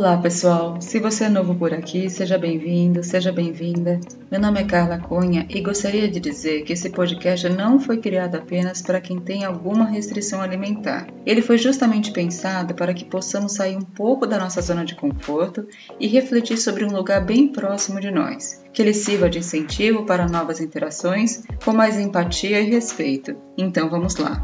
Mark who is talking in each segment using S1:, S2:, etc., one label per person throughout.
S1: Olá pessoal, se você é novo por aqui, seja bem-vindo, seja bem-vinda. Meu nome é Carla Cunha e gostaria de dizer que esse podcast não foi criado apenas para quem tem alguma restrição alimentar. Ele foi justamente pensado para que possamos sair um pouco da nossa zona de conforto e refletir sobre um lugar bem próximo de nós, que ele sirva de incentivo para novas interações com mais empatia e respeito. Então vamos lá!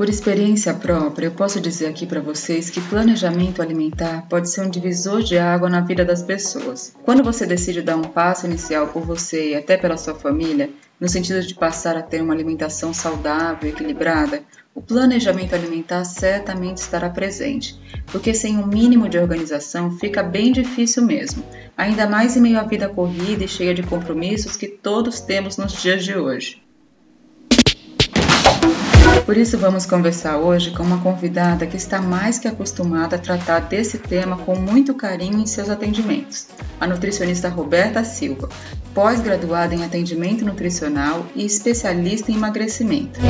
S1: Por experiência própria, eu posso dizer aqui para vocês que planejamento alimentar pode ser um divisor de água na vida das pessoas. Quando você decide dar um passo inicial por você e até pela sua família, no sentido de passar a ter uma alimentação saudável e equilibrada, o planejamento alimentar certamente estará presente, porque sem um mínimo de organização fica bem difícil mesmo, ainda mais em meio à vida corrida e cheia de compromissos que todos temos nos dias de hoje. Por isso, vamos conversar hoje com uma convidada que está mais que acostumada a tratar desse tema com muito carinho em seus atendimentos, a nutricionista Roberta Silva, pós-graduada em atendimento nutricional e especialista em emagrecimento.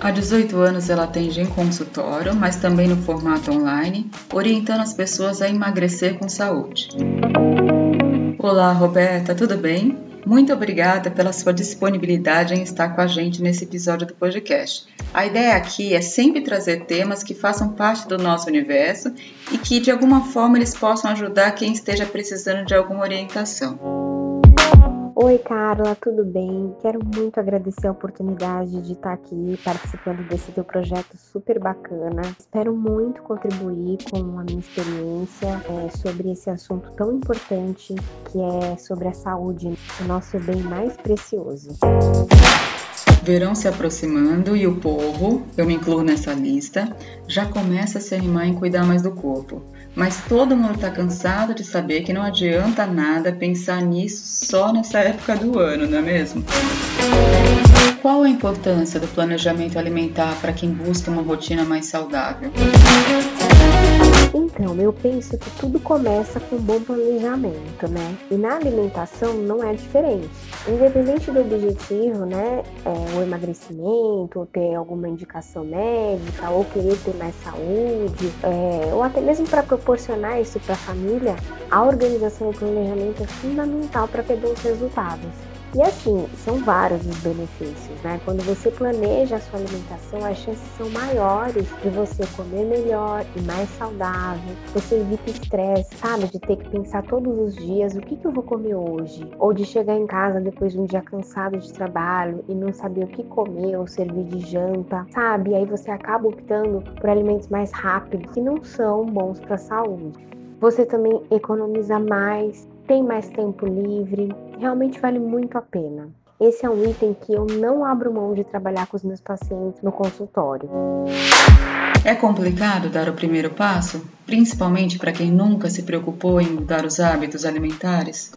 S1: Há 18 anos ela atende em consultório, mas também no formato online, orientando as pessoas a emagrecer com saúde. Olá, Roberta, tudo bem? Muito obrigada pela sua disponibilidade em estar com a gente nesse episódio do podcast. A ideia aqui é sempre trazer temas que façam parte do nosso universo e que de alguma forma eles possam ajudar quem esteja precisando de alguma orientação.
S2: Oi, Carla, tudo bem? Quero muito agradecer a oportunidade de estar aqui participando desse teu projeto super bacana. Espero muito contribuir com a minha experiência é, sobre esse assunto tão importante que é sobre a saúde, o nosso bem mais precioso.
S1: Verão se aproximando e o povo, eu me incluo nessa lista, já começa a se animar em cuidar mais do corpo. Mas todo mundo está cansado de saber que não adianta nada pensar nisso só nessa época do ano, não é mesmo? Qual a importância do planejamento alimentar para quem busca uma rotina mais saudável?
S2: Então, eu penso que tudo começa com um bom planejamento, né? E na alimentação não é diferente. Independente do objetivo, né? É, o emagrecimento, ou ter alguma indicação médica, ou querer ter mais saúde, é, ou até mesmo para proporcionar isso para a família, a organização e o planejamento é fundamental para ter bons resultados. E assim, são vários os benefícios, né? Quando você planeja a sua alimentação, as chances são maiores de você comer melhor e mais saudável. Você evita estresse, sabe? De ter que pensar todos os dias o que, que eu vou comer hoje. Ou de chegar em casa depois de um dia cansado de trabalho e não saber o que comer ou servir de janta, sabe? E aí você acaba optando por alimentos mais rápidos que não são bons para a saúde. Você também economiza mais, tem mais tempo livre, realmente vale muito a pena. Esse é um item que eu não abro mão de trabalhar com os meus pacientes no consultório.
S1: É complicado dar o primeiro passo, principalmente para quem nunca se preocupou em mudar os hábitos alimentares?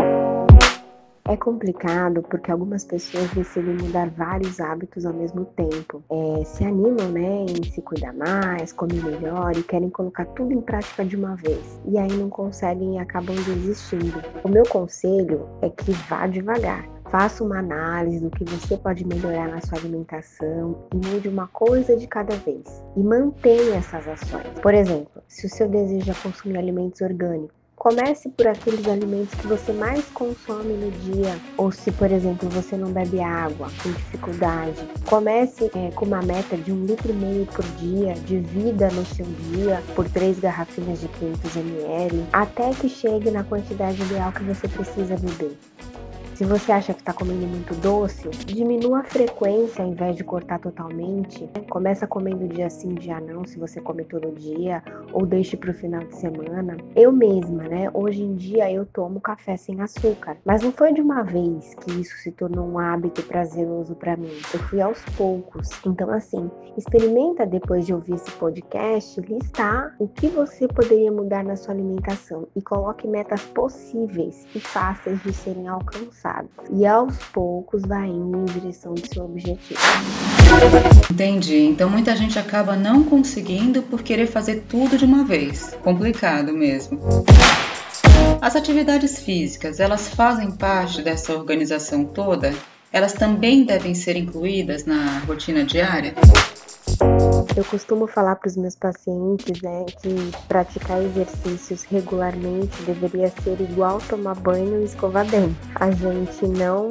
S2: É complicado porque algumas pessoas decidem mudar vários hábitos ao mesmo tempo. É, se animam né, em se cuidar mais, comer melhor e querem colocar tudo em prática de uma vez. E aí não conseguem e acabam desistindo. O meu conselho é que vá devagar. Faça uma análise do que você pode melhorar na sua alimentação e mude uma coisa de cada vez. E mantenha essas ações. Por exemplo, se o seu desejo é consumir alimentos orgânicos, Comece por aqueles alimentos que você mais consome no dia, ou se, por exemplo, você não bebe água, com dificuldade. Comece é, com uma meta de um litro e meio por dia, divida no seu dia por três garrafinhas de 500 ml, até que chegue na quantidade ideal que você precisa beber. Se você acha que está comendo muito doce, diminua a frequência ao invés de cortar totalmente. Começa comendo dia sim, dia não, se você come todo dia, ou deixe para o final de semana. Eu mesma, né? Hoje em dia eu tomo café sem açúcar, mas não foi de uma vez que isso se tornou um hábito prazeroso para mim. Eu fui aos poucos. Então, assim, experimenta depois de ouvir esse podcast listar o que você poderia mudar na sua alimentação e coloque metas possíveis e fáceis de serem alcançadas e aos poucos vai indo em direção do seu objetivo.
S1: Entendi. Então muita gente acaba não conseguindo por querer fazer tudo de uma vez. Complicado mesmo. As atividades físicas, elas fazem parte dessa organização toda? Elas também devem ser incluídas na rotina diária?
S2: Eu costumo falar para os meus pacientes né, que praticar exercícios regularmente deveria ser igual tomar banho e escovar dente. A gente não,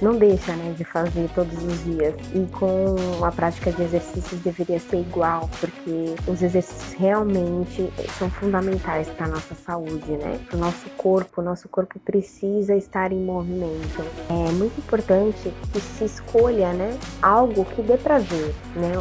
S2: não deixa né, de fazer todos os dias. E com a prática de exercícios deveria ser igual, porque os exercícios realmente são fundamentais para a nossa saúde, né? Para o nosso corpo. O nosso corpo precisa estar em movimento. É muito importante que se escolha né, algo que dê prazer, né?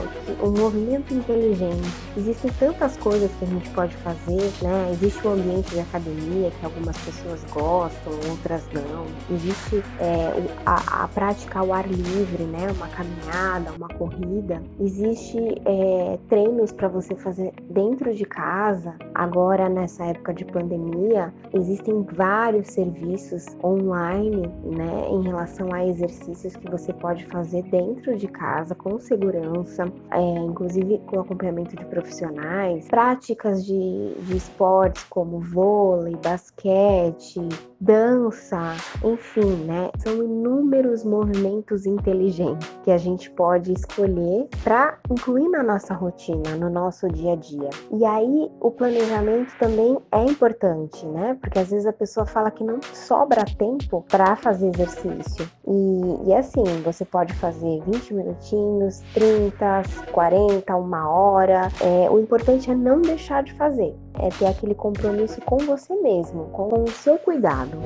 S2: Um movimento muito inteligente. Existem tantas coisas que a gente pode fazer, né? Existe o ambiente de academia que algumas pessoas gostam, outras não. Existe é, a, a, prática ao ar livre, né? Uma caminhada, uma corrida. Existe é, treinos para você fazer dentro de casa. Agora, nessa época de pandemia, existem vários serviços online, né? Em relação a exercícios que você pode fazer dentro de casa com segurança, é, inclusive com acompanhamento de profissionais, práticas de, de esportes como vôlei, basquete, dança, enfim, né? São inúmeros movimentos inteligentes que a gente pode escolher para incluir na nossa rotina, no nosso dia a dia. E aí o planejamento também é importante, né? Porque às vezes a pessoa fala que não sobra tempo para fazer exercício. E, e assim, você pode fazer 20 minutinhos, 30, 40, uma hora. É, o importante é não deixar de fazer, é ter aquele compromisso com você mesmo, com o seu cuidado.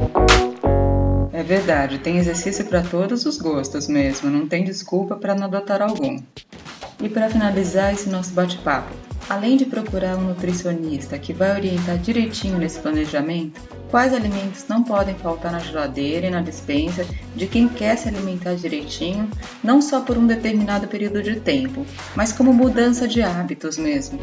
S1: É verdade, tem exercício para todos os gostos mesmo, não tem desculpa para não adotar algum. E para finalizar esse nosso bate-papo, além de procurar um nutricionista que vai orientar direitinho nesse planejamento, quais alimentos não podem faltar na geladeira e na dispensa de quem quer se alimentar direitinho, não só por um determinado período de tempo, mas como mudança de hábitos mesmo.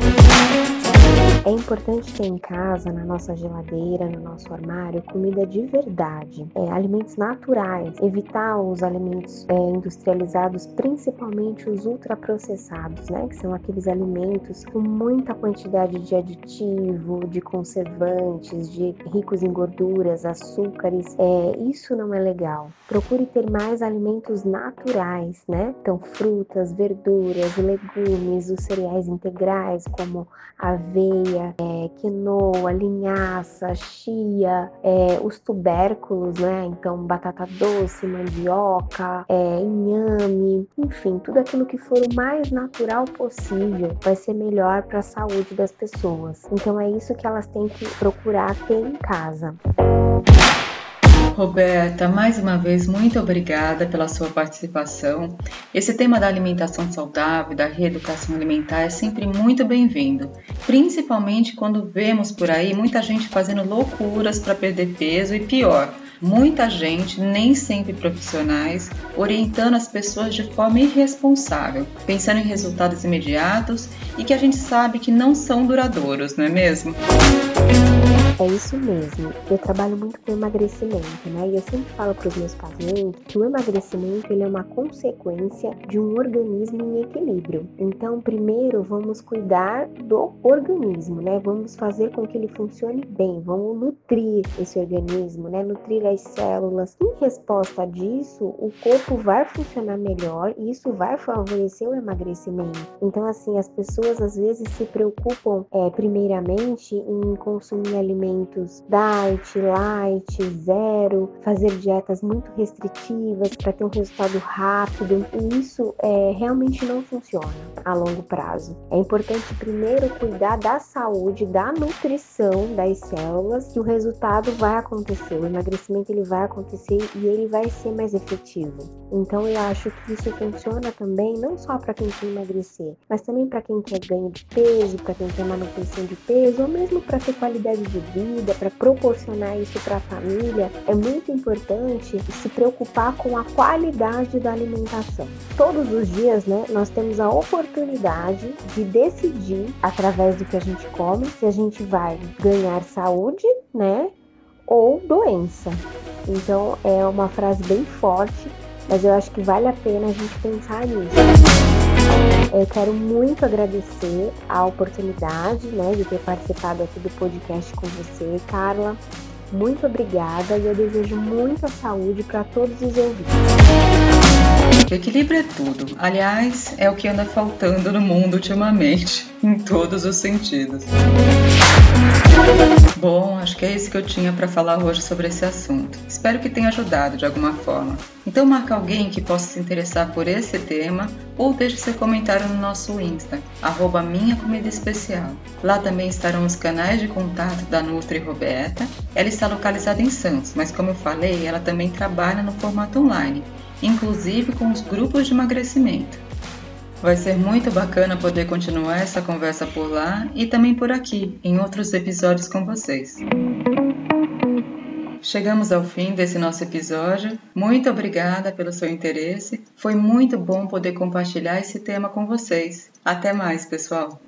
S2: É importante ter em casa, na nossa geladeira, no nosso armário, comida de verdade, é, alimentos naturais, evitar os alimentos é, industrializados, principalmente os ultraprocessados, né, que são aqueles alimentos com muita quantidade de aditivo, de conservantes, de ricos em gorduras, açúcares. É, isso não é legal. Procure ter mais alimentos naturais, né? Então, frutas, verduras, legumes, os cereais integrais como aveia é, quinoa, linhaça, chia, é, os tubérculos, né? Então, batata doce, mandioca, é, inhame, enfim, tudo aquilo que for o mais natural possível vai ser melhor para a saúde das pessoas. Então, é isso que elas têm que procurar ter em casa.
S1: Roberta, mais uma vez, muito obrigada pela sua participação. Esse tema da alimentação saudável, da reeducação alimentar é sempre muito bem-vindo, principalmente quando vemos por aí muita gente fazendo loucuras para perder peso e pior, muita gente, nem sempre profissionais, orientando as pessoas de forma irresponsável, pensando em resultados imediatos e que a gente sabe que não são duradouros, não é mesmo?
S2: É isso mesmo. Eu trabalho muito com emagrecimento, né? E eu sempre falo para os meus pacientes que o emagrecimento ele é uma consequência de um organismo em equilíbrio. Então, primeiro vamos cuidar do organismo, né? Vamos fazer com que ele funcione bem, vamos nutrir esse organismo, né? Nutrir as células. Em resposta disso, o corpo vai funcionar melhor e isso vai favorecer o emagrecimento. Então, assim, as pessoas às vezes se preocupam, é, primeiramente, em consumir alimentos alimentos diet, light, zero, fazer dietas muito restritivas para ter um resultado rápido. E isso é, realmente não funciona a longo prazo. É importante primeiro cuidar da saúde, da nutrição das células, que o resultado vai acontecer. O emagrecimento ele vai acontecer e ele vai ser mais efetivo. Então eu acho que isso funciona também não só para quem quer emagrecer, mas também para quem quer ganho de peso, para quem quer manutenção de peso, ou mesmo para ter qualidade de vida, para proporcionar isso para a família, é muito importante se preocupar com a qualidade da alimentação. Todos os dias, né, nós temos a oportunidade de decidir através do que a gente come se a gente vai ganhar saúde, né, ou doença. Então é uma frase bem forte, mas eu acho que vale a pena a gente pensar nisso. Eu quero muito agradecer a oportunidade né, de ter participado aqui do podcast com você, Carla. Muito obrigada e eu desejo muita saúde para todos os ouvintes.
S1: gente, equilíbrio é tudo. Aliás, é o que anda faltando no mundo ultimamente, em todos os sentidos. Bom, acho que é isso que eu tinha para falar hoje sobre esse assunto. Espero que tenha ajudado de alguma forma. Então marca alguém que possa se interessar por esse tema ou deixe seu comentário no nosso Insta, arroba Minha Comida Especial. Lá também estarão os canais de contato da Nutri Roberta. Ela está localizada em Santos, mas como eu falei, ela também trabalha no formato online, inclusive com os grupos de emagrecimento. Vai ser muito bacana poder continuar essa conversa por lá e também por aqui, em outros episódios com vocês. Chegamos ao fim desse nosso episódio. Muito obrigada pelo seu interesse. Foi muito bom poder compartilhar esse tema com vocês. Até mais, pessoal!